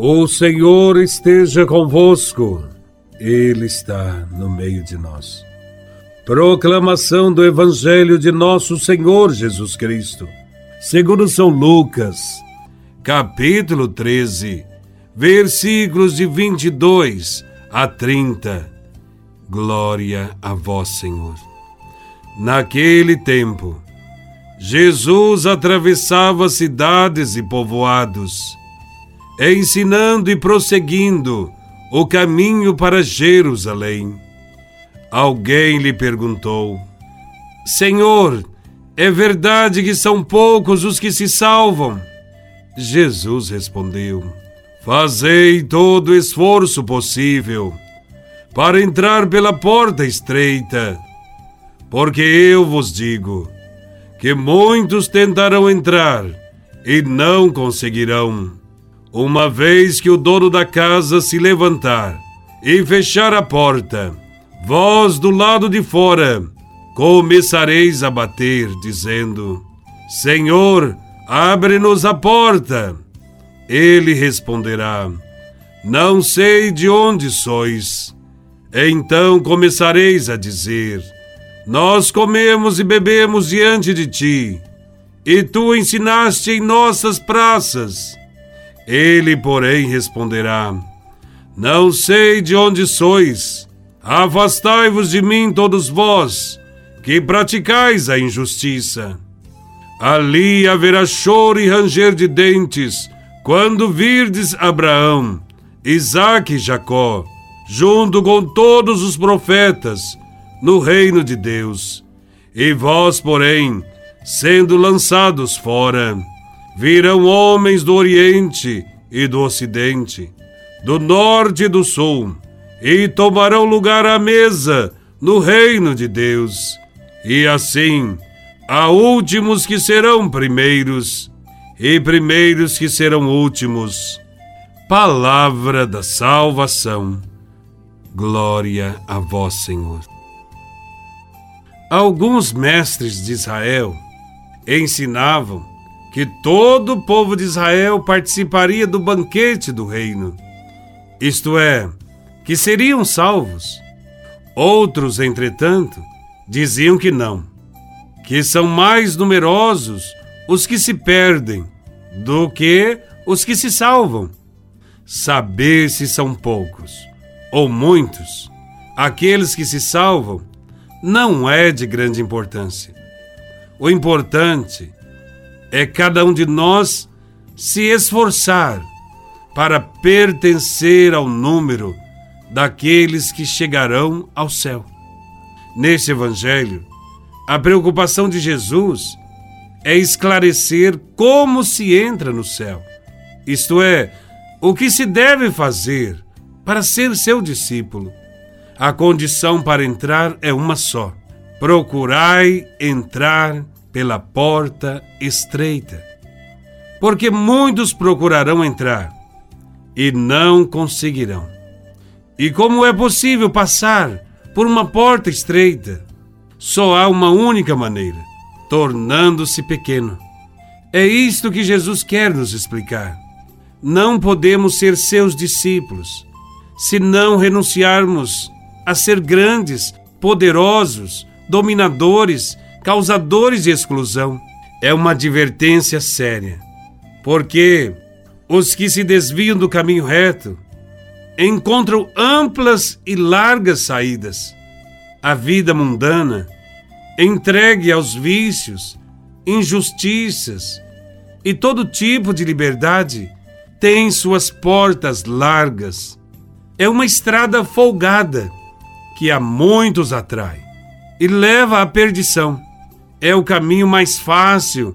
O Senhor esteja convosco, Ele está no meio de nós. Proclamação do Evangelho de Nosso Senhor Jesus Cristo, segundo São Lucas, capítulo 13, versículos de 22 a 30. Glória a Vós, Senhor. Naquele tempo, Jesus atravessava cidades e povoados ensinando e prosseguindo o caminho para Jerusalém. Alguém lhe perguntou: Senhor, é verdade que são poucos os que se salvam? Jesus respondeu: Fazei todo o esforço possível para entrar pela porta estreita, porque eu vos digo que muitos tentarão entrar e não conseguirão. Uma vez que o dono da casa se levantar e fechar a porta, vós do lado de fora começareis a bater, dizendo: Senhor, abre-nos a porta. Ele responderá: Não sei de onde sois. Então começareis a dizer: Nós comemos e bebemos diante de ti, e tu ensinaste em nossas praças. Ele, porém, responderá: Não sei de onde sois. Afastai-vos de mim, todos vós, que praticais a injustiça. Ali haverá choro e ranger de dentes, quando virdes Abraão, Isaque e Jacó, junto com todos os profetas, no reino de Deus. E vós, porém, sendo lançados fora, virão homens do Oriente e do Ocidente, do Norte e do Sul, e tomarão lugar à mesa no reino de Deus. E assim, há últimos que serão primeiros, e primeiros que serão últimos. Palavra da salvação. Glória a vós, Senhor. Alguns mestres de Israel ensinavam que todo o povo de Israel participaria do banquete do reino, isto é, que seriam salvos. Outros, entretanto, diziam que não, que são mais numerosos os que se perdem do que os que se salvam. Saber se são poucos ou muitos aqueles que se salvam não é de grande importância. O importante é cada um de nós se esforçar para pertencer ao número daqueles que chegarão ao céu. Neste Evangelho, a preocupação de Jesus é esclarecer como se entra no céu, isto é, o que se deve fazer para ser seu discípulo. A condição para entrar é uma só: procurai entrar pela porta estreita, porque muitos procurarão entrar e não conseguirão. E como é possível passar por uma porta estreita? Só há uma única maneira: tornando-se pequeno. É isto que Jesus quer nos explicar. Não podemos ser seus discípulos se não renunciarmos a ser grandes, poderosos, dominadores causadores de exclusão. É uma advertência séria, porque os que se desviam do caminho reto encontram amplas e largas saídas. A vida mundana, entregue aos vícios, injustiças e todo tipo de liberdade, tem suas portas largas. É uma estrada folgada que a muitos atrai e leva à perdição é o caminho mais fácil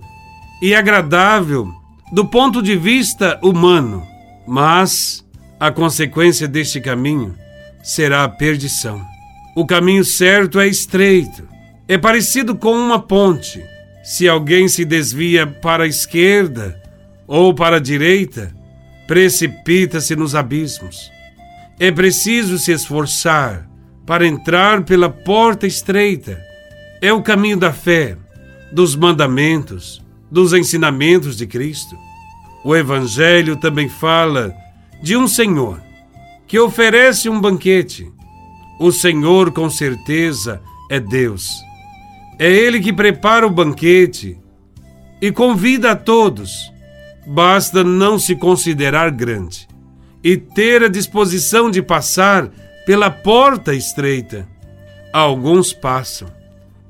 e agradável do ponto de vista humano, mas a consequência deste caminho será a perdição. O caminho certo é estreito, é parecido com uma ponte. Se alguém se desvia para a esquerda ou para a direita, precipita-se nos abismos. É preciso se esforçar para entrar pela porta estreita é o caminho da fé, dos mandamentos, dos ensinamentos de Cristo. O Evangelho também fala de um senhor que oferece um banquete. O Senhor, com certeza, é Deus. É Ele que prepara o banquete e convida a todos. Basta não se considerar grande e ter a disposição de passar pela porta estreita. Alguns passam,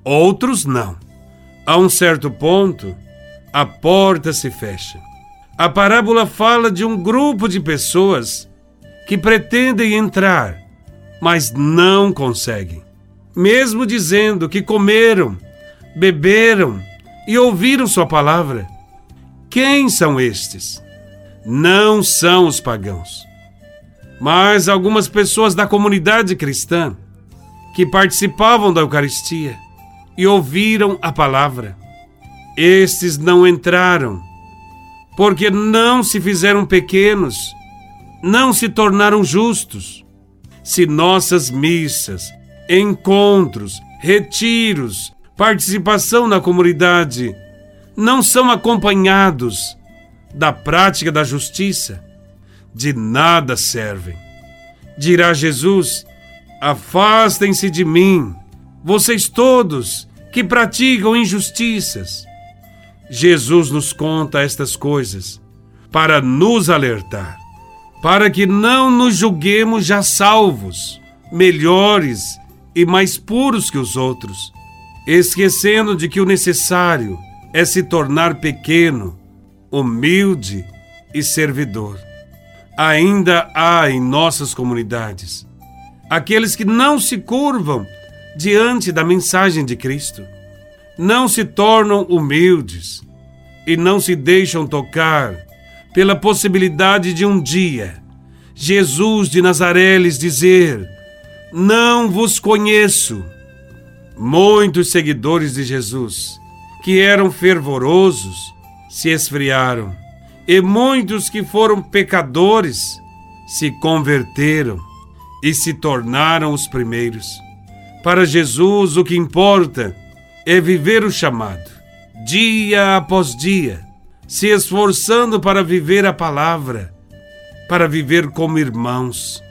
outros não. A um certo ponto, a porta se fecha. A parábola fala de um grupo de pessoas que pretendem entrar, mas não conseguem. Mesmo dizendo que comeram, beberam e ouviram Sua palavra. Quem são estes? Não são os pagãos, mas algumas pessoas da comunidade cristã que participavam da Eucaristia e ouviram a palavra. Estes não entraram, porque não se fizeram pequenos, não se tornaram justos. Se nossas missas, encontros, retiros, participação na comunidade não são acompanhados da prática da justiça, de nada servem. Dirá Jesus: Afastem-se de mim, vocês todos que praticam injustiças. Jesus nos conta estas coisas para nos alertar, para que não nos julguemos já salvos, melhores e mais puros que os outros, esquecendo de que o necessário é se tornar pequeno, humilde e servidor. Ainda há em nossas comunidades aqueles que não se curvam diante da mensagem de Cristo, não se tornam humildes e não se deixam tocar pela possibilidade de um dia Jesus de Nazaré lhes dizer: Não vos conheço. Muitos seguidores de Jesus, que eram fervorosos, se esfriaram, e muitos que foram pecadores se converteram e se tornaram os primeiros. Para Jesus, o que importa é viver o chamado, dia após dia, se esforçando para viver a palavra, para viver como irmãos.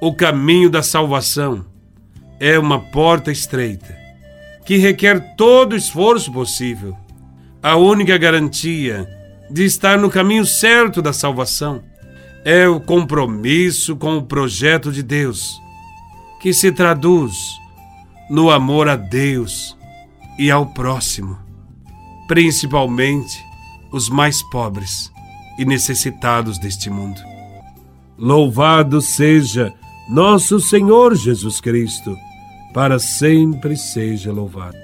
O caminho da salvação é uma porta estreita que requer todo o esforço possível. A única garantia de estar no caminho certo da salvação é o compromisso com o projeto de Deus, que se traduz no amor a Deus e ao próximo, principalmente os mais pobres e necessitados deste mundo. Louvado seja nosso Senhor Jesus Cristo, para sempre seja louvado.